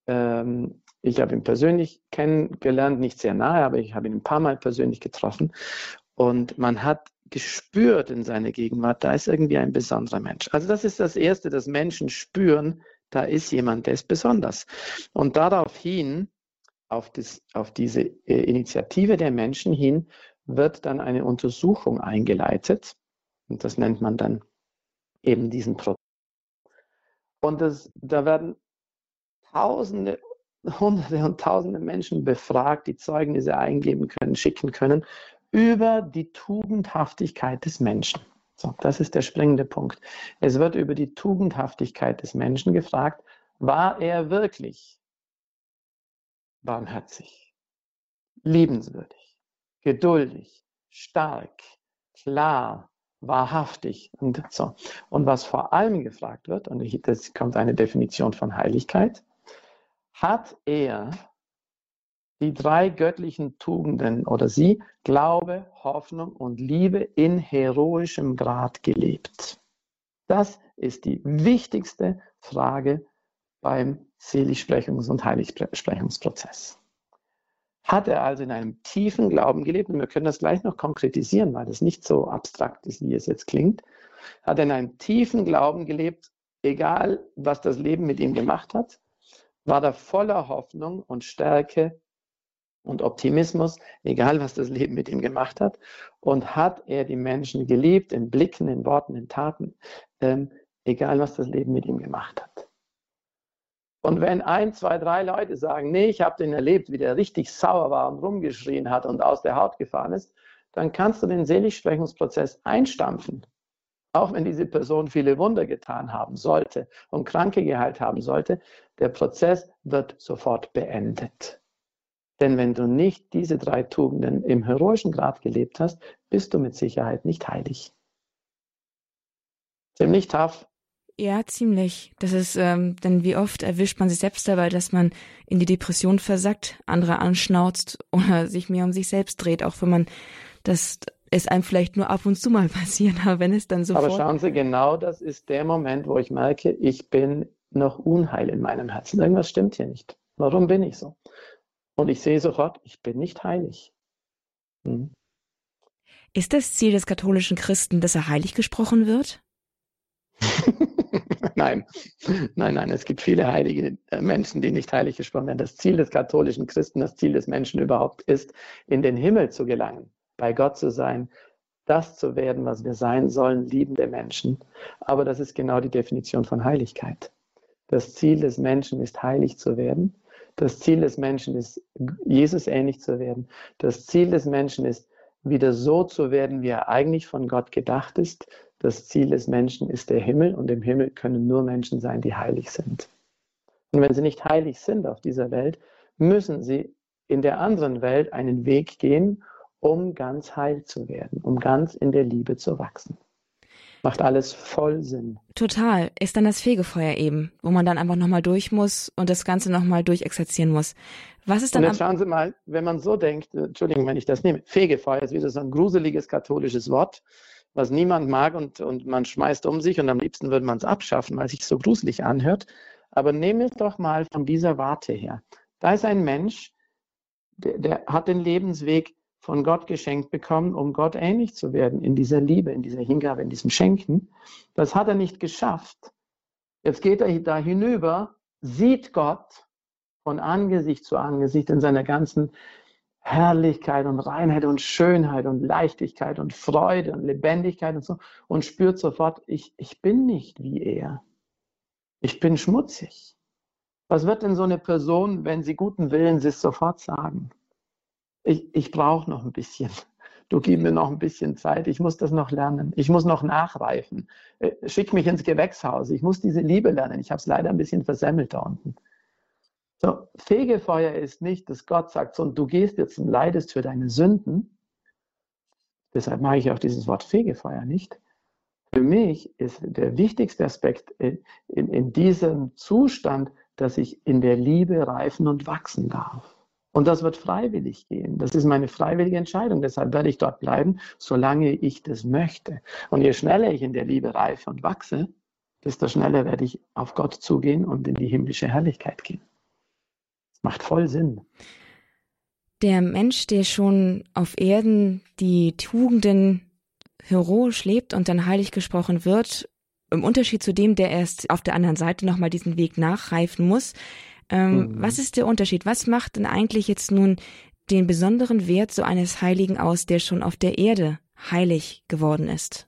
Ähm, ich habe ihn persönlich kennengelernt, nicht sehr nahe, aber ich habe ihn ein paar Mal persönlich getroffen. Und man hat gespürt in seiner Gegenwart, da ist irgendwie ein besonderer Mensch. Also das ist das Erste, dass Menschen spüren, da ist jemand, der ist besonders. Und daraufhin, auf, das, auf diese äh, Initiative der Menschen hin, wird dann eine Untersuchung eingeleitet. Und das nennt man dann eben diesen Prozess. Und das, da werden Tausende, Hunderte und Tausende Menschen befragt, die Zeugnisse eingeben können, schicken können, über die Tugendhaftigkeit des Menschen. So, das ist der springende Punkt. Es wird über die Tugendhaftigkeit des Menschen gefragt, war er wirklich barmherzig, liebenswürdig, geduldig, stark, klar, wahrhaftig und so. Und was vor allem gefragt wird, und das kommt eine Definition von Heiligkeit, hat er die drei göttlichen Tugenden oder sie Glaube, Hoffnung und Liebe in heroischem Grad gelebt. Das ist die wichtigste Frage beim Seligsprechungs- und Heiligsprechungsprozess hat er also in einem tiefen Glauben gelebt, und wir können das gleich noch konkretisieren, weil das nicht so abstrakt ist, wie es jetzt klingt, hat er in einem tiefen Glauben gelebt, egal was das Leben mit ihm gemacht hat, war er voller Hoffnung und Stärke und Optimismus, egal was das Leben mit ihm gemacht hat, und hat er die Menschen geliebt in Blicken, in Worten, in Taten, ähm, egal was das Leben mit ihm gemacht hat. Und wenn ein, zwei, drei Leute sagen, nee, ich habe den erlebt, wie der richtig sauer war und rumgeschrien hat und aus der Haut gefahren ist, dann kannst du den Seligsprechungsprozess einstampfen. Auch wenn diese Person viele Wunder getan haben sollte und Kranke geheilt haben sollte, der Prozess wird sofort beendet. Denn wenn du nicht diese drei Tugenden im heroischen Grad gelebt hast, bist du mit Sicherheit nicht heilig. Ziemlich tough, ja, ziemlich. Das ist, ähm, denn wie oft erwischt man sich selbst dabei, dass man in die Depression versackt, andere anschnauzt oder sich mehr um sich selbst dreht, auch wenn man das ist einem vielleicht nur ab und zu mal passiert, aber wenn es dann so. Aber schauen Sie, genau das ist der Moment, wo ich merke, ich bin noch unheil in meinem Herzen. Irgendwas stimmt hier nicht. Warum bin ich so? Und ich sehe sofort, ich bin nicht heilig. Hm. Ist das Ziel des katholischen Christen, dass er heilig gesprochen wird? nein, nein, nein, es gibt viele heilige äh, Menschen, die nicht heilig gesprochen werden. Das Ziel des katholischen Christen, das Ziel des Menschen überhaupt ist, in den Himmel zu gelangen, bei Gott zu sein, das zu werden, was wir sein sollen, liebende Menschen. Aber das ist genau die Definition von Heiligkeit. Das Ziel des Menschen ist, heilig zu werden. Das Ziel des Menschen ist, Jesus ähnlich zu werden. Das Ziel des Menschen ist, wieder so zu werden, wie er eigentlich von Gott gedacht ist. Das Ziel des Menschen ist der Himmel und im Himmel können nur Menschen sein, die heilig sind. Und wenn sie nicht heilig sind auf dieser Welt, müssen sie in der anderen Welt einen Weg gehen, um ganz heil zu werden, um ganz in der Liebe zu wachsen. Macht alles voll Sinn. Total. Ist dann das Fegefeuer eben, wo man dann einfach nochmal durch muss und das Ganze nochmal durchexerzieren muss. Was ist dann. Und jetzt schauen Sie mal, wenn man so denkt, Entschuldigung, wenn ich das nehme, Fegefeuer ist wieder so ein gruseliges katholisches Wort, was niemand mag und, und man schmeißt um sich und am liebsten würde man es abschaffen, weil es sich so gruselig anhört. Aber nehmen es doch mal von dieser Warte her. Da ist ein Mensch, der, der hat den Lebensweg von Gott geschenkt bekommen, um Gott ähnlich zu werden, in dieser Liebe, in dieser Hingabe, in diesem Schenken. Das hat er nicht geschafft. Jetzt geht er da hinüber, sieht Gott von Angesicht zu Angesicht in seiner ganzen Herrlichkeit und Reinheit und Schönheit und Leichtigkeit und Freude und Lebendigkeit und so und spürt sofort, ich, ich bin nicht wie er. Ich bin schmutzig. Was wird denn so eine Person, wenn sie guten Willens ist, sofort sagen? ich, ich brauche noch ein bisschen. Du gib mir noch ein bisschen Zeit. Ich muss das noch lernen. Ich muss noch nachreifen. Äh, schick mich ins Gewächshaus. Ich muss diese Liebe lernen. Ich habe es leider ein bisschen versemmelt da unten. So, Fegefeuer ist nicht, dass Gott sagt, so, und du gehst jetzt und leidest für deine Sünden. Deshalb mag ich auch dieses Wort Fegefeuer nicht. Für mich ist der wichtigste Aspekt in, in, in diesem Zustand, dass ich in der Liebe reifen und wachsen darf. Und das wird freiwillig gehen. Das ist meine freiwillige Entscheidung. Deshalb werde ich dort bleiben, solange ich das möchte. Und je schneller ich in der Liebe reife und wachse, desto schneller werde ich auf Gott zugehen und in die himmlische Herrlichkeit gehen. Macht voll Sinn. Der Mensch, der schon auf Erden die Tugenden heroisch lebt und dann heilig gesprochen wird, im Unterschied zu dem, der erst auf der anderen Seite nochmal diesen Weg nachreifen muss, ähm, mhm. Was ist der Unterschied? Was macht denn eigentlich jetzt nun den besonderen Wert so eines Heiligen aus, der schon auf der Erde heilig geworden ist?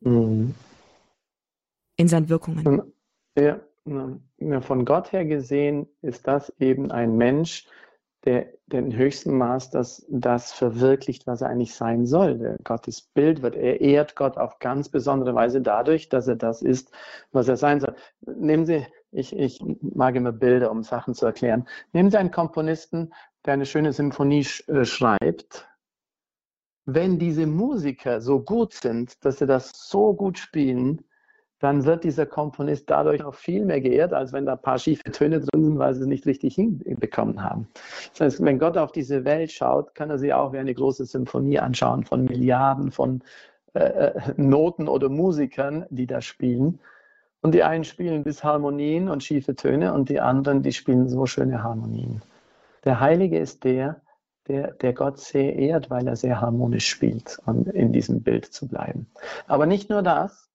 Mhm. In seinen Wirkungen. Ja, von Gott her gesehen ist das eben ein Mensch, der den höchsten Maß das, das verwirklicht, was er eigentlich sein soll. Gottes Bild wird, er ehrt Gott auf ganz besondere Weise dadurch, dass er das ist, was er sein soll. Nehmen Sie ich, ich mag immer Bilder, um Sachen zu erklären. Nehmen Sie einen Komponisten, der eine schöne Symphonie sch äh, schreibt. Wenn diese Musiker so gut sind, dass sie das so gut spielen, dann wird dieser Komponist dadurch auch viel mehr geehrt, als wenn da ein paar schiefe Töne drin sind, weil sie es nicht richtig hinbekommen haben. Das heißt, wenn Gott auf diese Welt schaut, kann er sie auch wie eine große Symphonie anschauen von Milliarden von äh, äh Noten oder Musikern, die da spielen. Und die einen spielen bis Harmonien und schiefe Töne und die anderen, die spielen so schöne Harmonien. Der Heilige ist der, der, der Gott sehr ehrt, weil er sehr harmonisch spielt und in diesem Bild zu bleiben. Aber nicht nur das,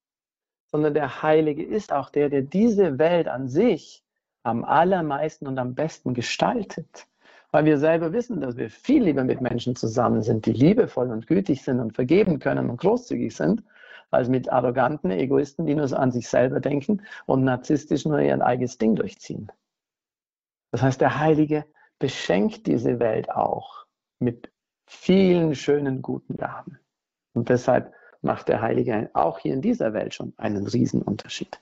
sondern der Heilige ist auch der, der diese Welt an sich am allermeisten und am besten gestaltet. Weil wir selber wissen, dass wir viel lieber mit Menschen zusammen sind, die liebevoll und gütig sind und vergeben können und großzügig sind, als mit arroganten Egoisten, die nur so an sich selber denken und narzisstisch nur ihr eigenes Ding durchziehen. Das heißt, der Heilige beschenkt diese Welt auch mit vielen schönen, guten Gaben. Und deshalb macht der Heilige auch hier in dieser Welt schon einen Riesenunterschied.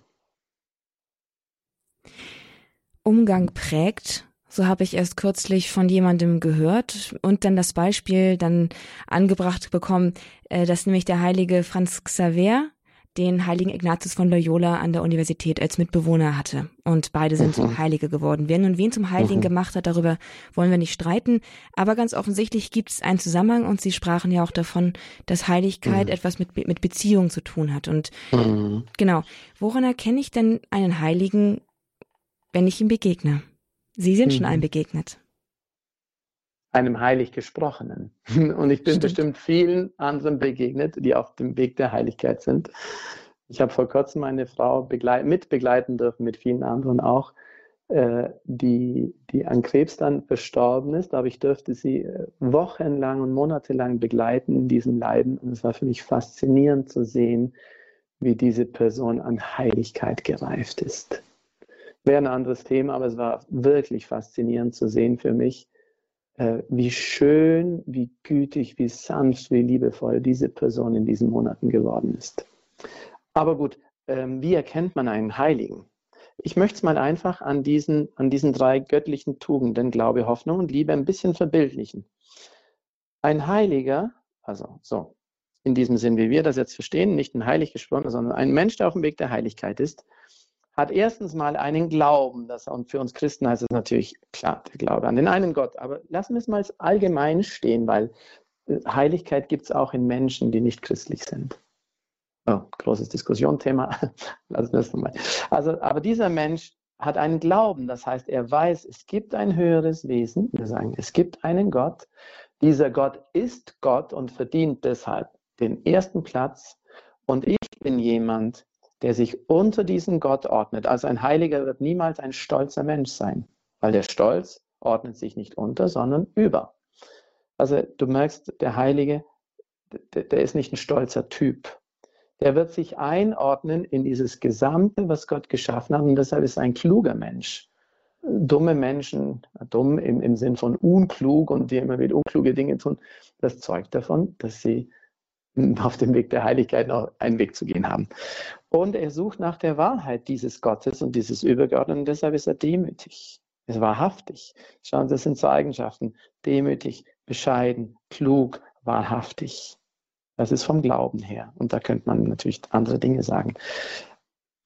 Umgang prägt so habe ich erst kürzlich von jemandem gehört und dann das Beispiel dann angebracht bekommen, äh, dass nämlich der heilige Franz Xaver den heiligen Ignatius von Loyola an der Universität als Mitbewohner hatte. Und beide sind mhm. Heilige geworden. Wer nun wen zum Heiligen mhm. gemacht hat, darüber wollen wir nicht streiten. Aber ganz offensichtlich gibt es einen Zusammenhang und Sie sprachen ja auch davon, dass Heiligkeit mhm. etwas mit, mit Beziehung zu tun hat. Und mhm. genau, woran erkenne ich denn einen Heiligen, wenn ich ihm begegne? Sie sind mhm. schon einem begegnet. Einem heilig gesprochenen. Und ich bin Stimmt. bestimmt vielen anderen begegnet, die auf dem Weg der Heiligkeit sind. Ich habe vor kurzem eine Frau begleit mitbegleiten dürfen, mit vielen anderen auch, äh, die, die an Krebs dann verstorben ist, aber ich durfte sie äh, wochenlang und monatelang begleiten in diesem Leiden. Und es war für mich faszinierend zu sehen, wie diese Person an Heiligkeit gereift ist. Wäre ein anderes Thema, aber es war wirklich faszinierend zu sehen für mich, äh, wie schön, wie gütig, wie sanft, wie liebevoll diese Person in diesen Monaten geworden ist. Aber gut, ähm, wie erkennt man einen Heiligen? Ich möchte es mal einfach an diesen, an diesen drei göttlichen Tugenden, Glaube, Hoffnung und Liebe, ein bisschen verbildlichen. Ein Heiliger, also so, in diesem Sinn, wie wir das jetzt verstehen, nicht ein heilig sondern ein Mensch, der auf dem Weg der Heiligkeit ist, hat erstens mal einen Glauben, das, und für uns Christen heißt es natürlich klar, der Glaube an den einen Gott, aber lassen wir es mal allgemein stehen, weil äh, Heiligkeit gibt es auch in Menschen, die nicht christlich sind. Oh, großes Diskussionsthema. Lassen wir es nochmal. Also, aber dieser Mensch hat einen Glauben, das heißt, er weiß, es gibt ein höheres Wesen. Wir sagen, es gibt einen Gott. Dieser Gott ist Gott und verdient deshalb den ersten Platz. Und ich bin jemand, der sich unter diesen Gott ordnet. Also ein Heiliger wird niemals ein stolzer Mensch sein, weil der Stolz ordnet sich nicht unter, sondern über. Also du merkst, der Heilige, der, der ist nicht ein stolzer Typ der wird sich einordnen in dieses Gesamte, was Gott geschaffen hat. Und deshalb ist er ein kluger Mensch. Dumme Menschen, dumm im, im Sinn von unklug und die immer wieder unkluge Dinge tun, das zeugt davon, dass sie auf dem Weg der Heiligkeit noch einen Weg zu gehen haben. Und er sucht nach der Wahrheit dieses Gottes und dieses Übergeordneten. Deshalb ist er demütig. Ist wahrhaftig. Schauen Sie, das sind so Eigenschaften. Demütig, bescheiden, klug, wahrhaftig. Das ist vom Glauben her. Und da könnte man natürlich andere Dinge sagen.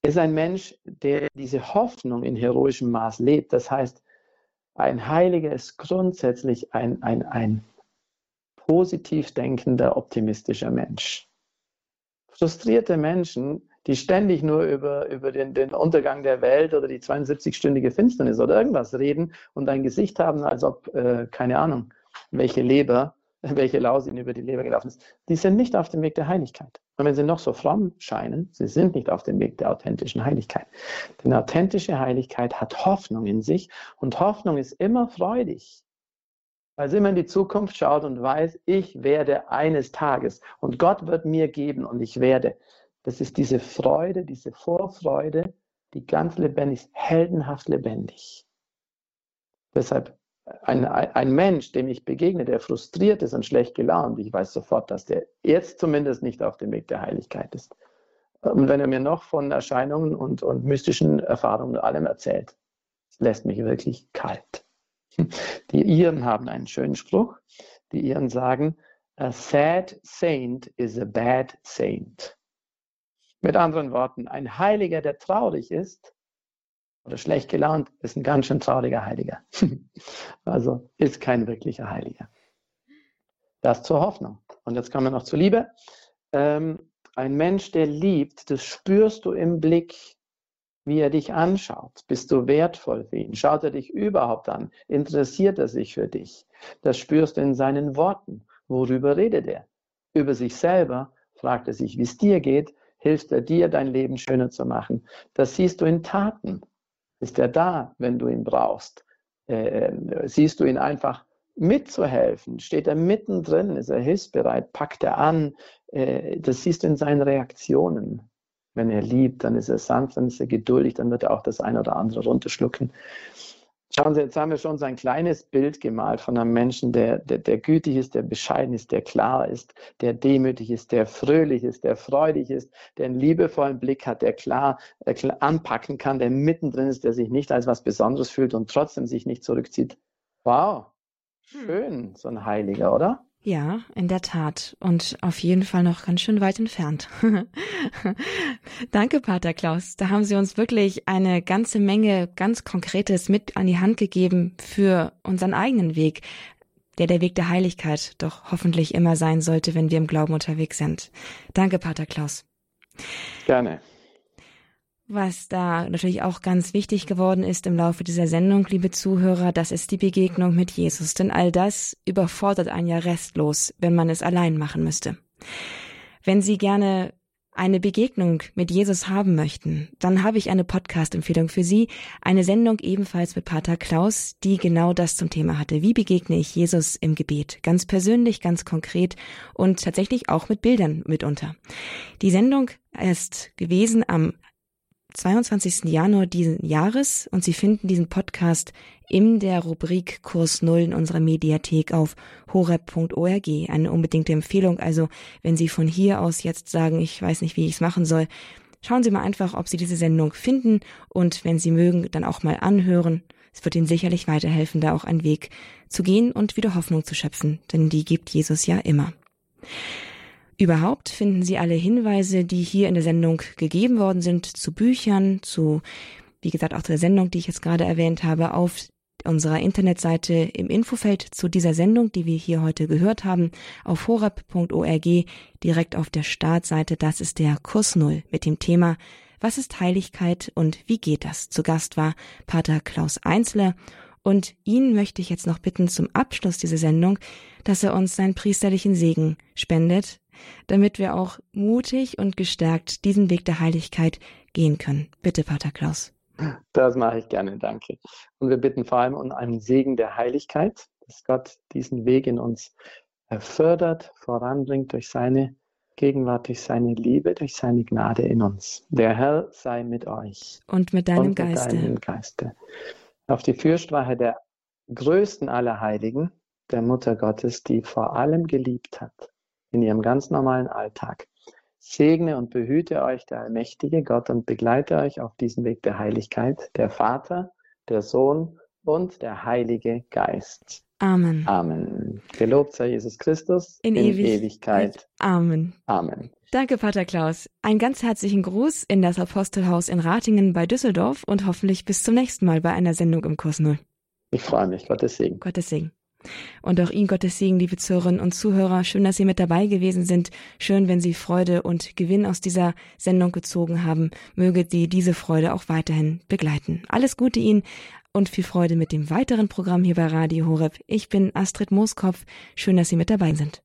Er ist ein Mensch, der diese Hoffnung in heroischem Maß lebt. Das heißt, ein Heiliger ist grundsätzlich ein, ein, ein positiv denkender, optimistischer Mensch. Frustrierte Menschen, die ständig nur über, über den, den Untergang der Welt oder die 72-stündige Finsternis oder irgendwas reden und ein Gesicht haben, als ob, äh, keine Ahnung, welche Leber welche Laus ihnen über die Leber gelaufen ist, die sind nicht auf dem Weg der Heiligkeit. Und wenn sie noch so fromm scheinen, sie sind nicht auf dem Weg der authentischen Heiligkeit. Denn authentische Heiligkeit hat Hoffnung in sich und Hoffnung ist immer freudig. Sie immer in die Zukunft schaut und weiß, ich werde eines Tages und Gott wird mir geben und ich werde. Das ist diese Freude, diese Vorfreude, die ganz lebendig ist, heldenhaft lebendig. Deshalb ein, ein Mensch, dem ich begegne, der frustriert ist und schlecht gelaunt, ich weiß sofort, dass der jetzt zumindest nicht auf dem Weg der Heiligkeit ist. Und wenn er mir noch von Erscheinungen und, und mystischen Erfahrungen und allem erzählt, lässt mich wirklich kalt. Die Iren haben einen schönen Spruch. Die Iren sagen, a sad saint is a bad saint. Mit anderen Worten, ein Heiliger, der traurig ist, oder schlecht gelaunt, ist ein ganz schön trauriger Heiliger. also ist kein wirklicher Heiliger. Das zur Hoffnung. Und jetzt kommen wir noch zur Liebe. Ähm, ein Mensch, der liebt, das spürst du im Blick, wie er dich anschaut. Bist du wertvoll für ihn? Schaut er dich überhaupt an? Interessiert er sich für dich? Das spürst du in seinen Worten. Worüber redet er? Über sich selber fragt er sich, wie es dir geht, hilft er dir, dein Leben schöner zu machen. Das siehst du in Taten. Ist er da, wenn du ihn brauchst? Äh, siehst du ihn einfach mitzuhelfen? Steht er mittendrin? Ist er hilfsbereit? Packt er an? Äh, das siehst du in seinen Reaktionen. Wenn er liebt, dann ist er sanft, dann ist er geduldig, dann wird er auch das eine oder andere runterschlucken. Schauen Sie, jetzt haben wir schon so ein kleines Bild gemalt von einem Menschen, der, der, der gütig ist, der bescheiden ist, der klar ist, der demütig ist, der fröhlich ist, der freudig ist, der einen liebevollen Blick hat, der klar, der klar anpacken kann, der mittendrin ist, der sich nicht als was Besonderes fühlt und trotzdem sich nicht zurückzieht. Wow, hm. schön, so ein Heiliger, oder? Ja, in der Tat. Und auf jeden Fall noch ganz schön weit entfernt. Danke, Pater Klaus. Da haben Sie uns wirklich eine ganze Menge ganz Konkretes mit an die Hand gegeben für unseren eigenen Weg, der der Weg der Heiligkeit doch hoffentlich immer sein sollte, wenn wir im Glauben unterwegs sind. Danke, Pater Klaus. Gerne. Was da natürlich auch ganz wichtig geworden ist im Laufe dieser Sendung, liebe Zuhörer, das ist die Begegnung mit Jesus. Denn all das überfordert einen ja restlos, wenn man es allein machen müsste. Wenn Sie gerne eine Begegnung mit Jesus haben möchten, dann habe ich eine Podcast-Empfehlung für Sie. Eine Sendung ebenfalls mit Pater Klaus, die genau das zum Thema hatte. Wie begegne ich Jesus im Gebet? Ganz persönlich, ganz konkret und tatsächlich auch mit Bildern mitunter. Die Sendung ist gewesen am 22. Januar diesen Jahres und Sie finden diesen Podcast in der Rubrik Kurs Null in unserer Mediathek auf horeb.org. Eine unbedingte Empfehlung. Also wenn Sie von hier aus jetzt sagen, ich weiß nicht, wie ich es machen soll, schauen Sie mal einfach, ob Sie diese Sendung finden und wenn Sie mögen, dann auch mal anhören. Es wird Ihnen sicherlich weiterhelfen, da auch einen Weg zu gehen und wieder Hoffnung zu schöpfen, denn die gibt Jesus ja immer. Überhaupt finden Sie alle Hinweise, die hier in der Sendung gegeben worden sind, zu Büchern, zu, wie gesagt, auch zu der Sendung, die ich jetzt gerade erwähnt habe, auf unserer Internetseite im Infofeld zu dieser Sendung, die wir hier heute gehört haben, auf horab.org, direkt auf der Startseite. Das ist der Kurs Null mit dem Thema Was ist Heiligkeit und wie geht das? Zu Gast war Pater Klaus Einzler und ihn möchte ich jetzt noch bitten zum Abschluss dieser Sendung, dass er uns seinen priesterlichen Segen spendet, damit wir auch mutig und gestärkt diesen Weg der Heiligkeit gehen können. Bitte, Pater Klaus. Das mache ich gerne, danke. Und wir bitten vor allem um einen Segen der Heiligkeit, dass Gott diesen Weg in uns fördert, voranbringt durch seine Gegenwart, durch seine Liebe, durch seine Gnade in uns. Der Herr sei mit euch. Und mit deinem und mit Geiste. Deinem Geiste. Auf die Fürsprache der größten aller Heiligen, der Mutter Gottes, die vor allem geliebt hat, in ihrem ganz normalen Alltag. Segne und behüte euch der allmächtige Gott und begleite euch auf diesem Weg der Heiligkeit, der Vater, der Sohn und der Heilige Geist. Amen. Amen. Gelobt sei Jesus Christus in, in Ewig Ewigkeit. Amen. Amen. Danke, Pater Klaus. Einen ganz herzlichen Gruß in das Apostelhaus in Ratingen bei Düsseldorf und hoffentlich bis zum nächsten Mal bei einer Sendung im Kurs Null. Ich freue mich. Gottes Segen. Gottes Segen. Und auch Ihnen Gottes Segen, liebe Zuhörerinnen und Zuhörer. Schön, dass Sie mit dabei gewesen sind. Schön, wenn Sie Freude und Gewinn aus dieser Sendung gezogen haben. Möge Sie diese Freude auch weiterhin begleiten. Alles Gute Ihnen und viel Freude mit dem weiteren Programm hier bei Radio Horeb. Ich bin Astrid Mooskopf. Schön, dass Sie mit dabei sind.